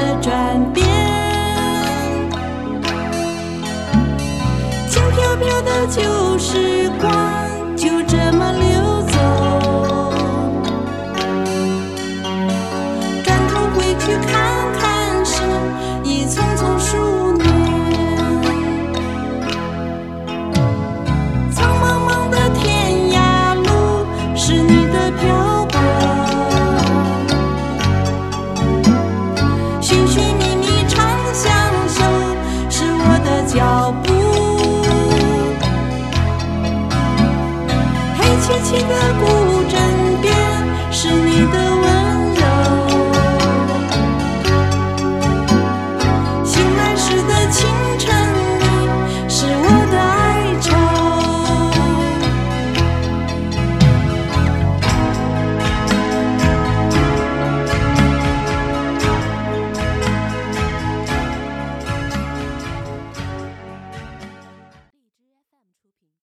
的转变轻飘飘的旧时光就这么溜脚步。黑漆漆的孤枕边是你的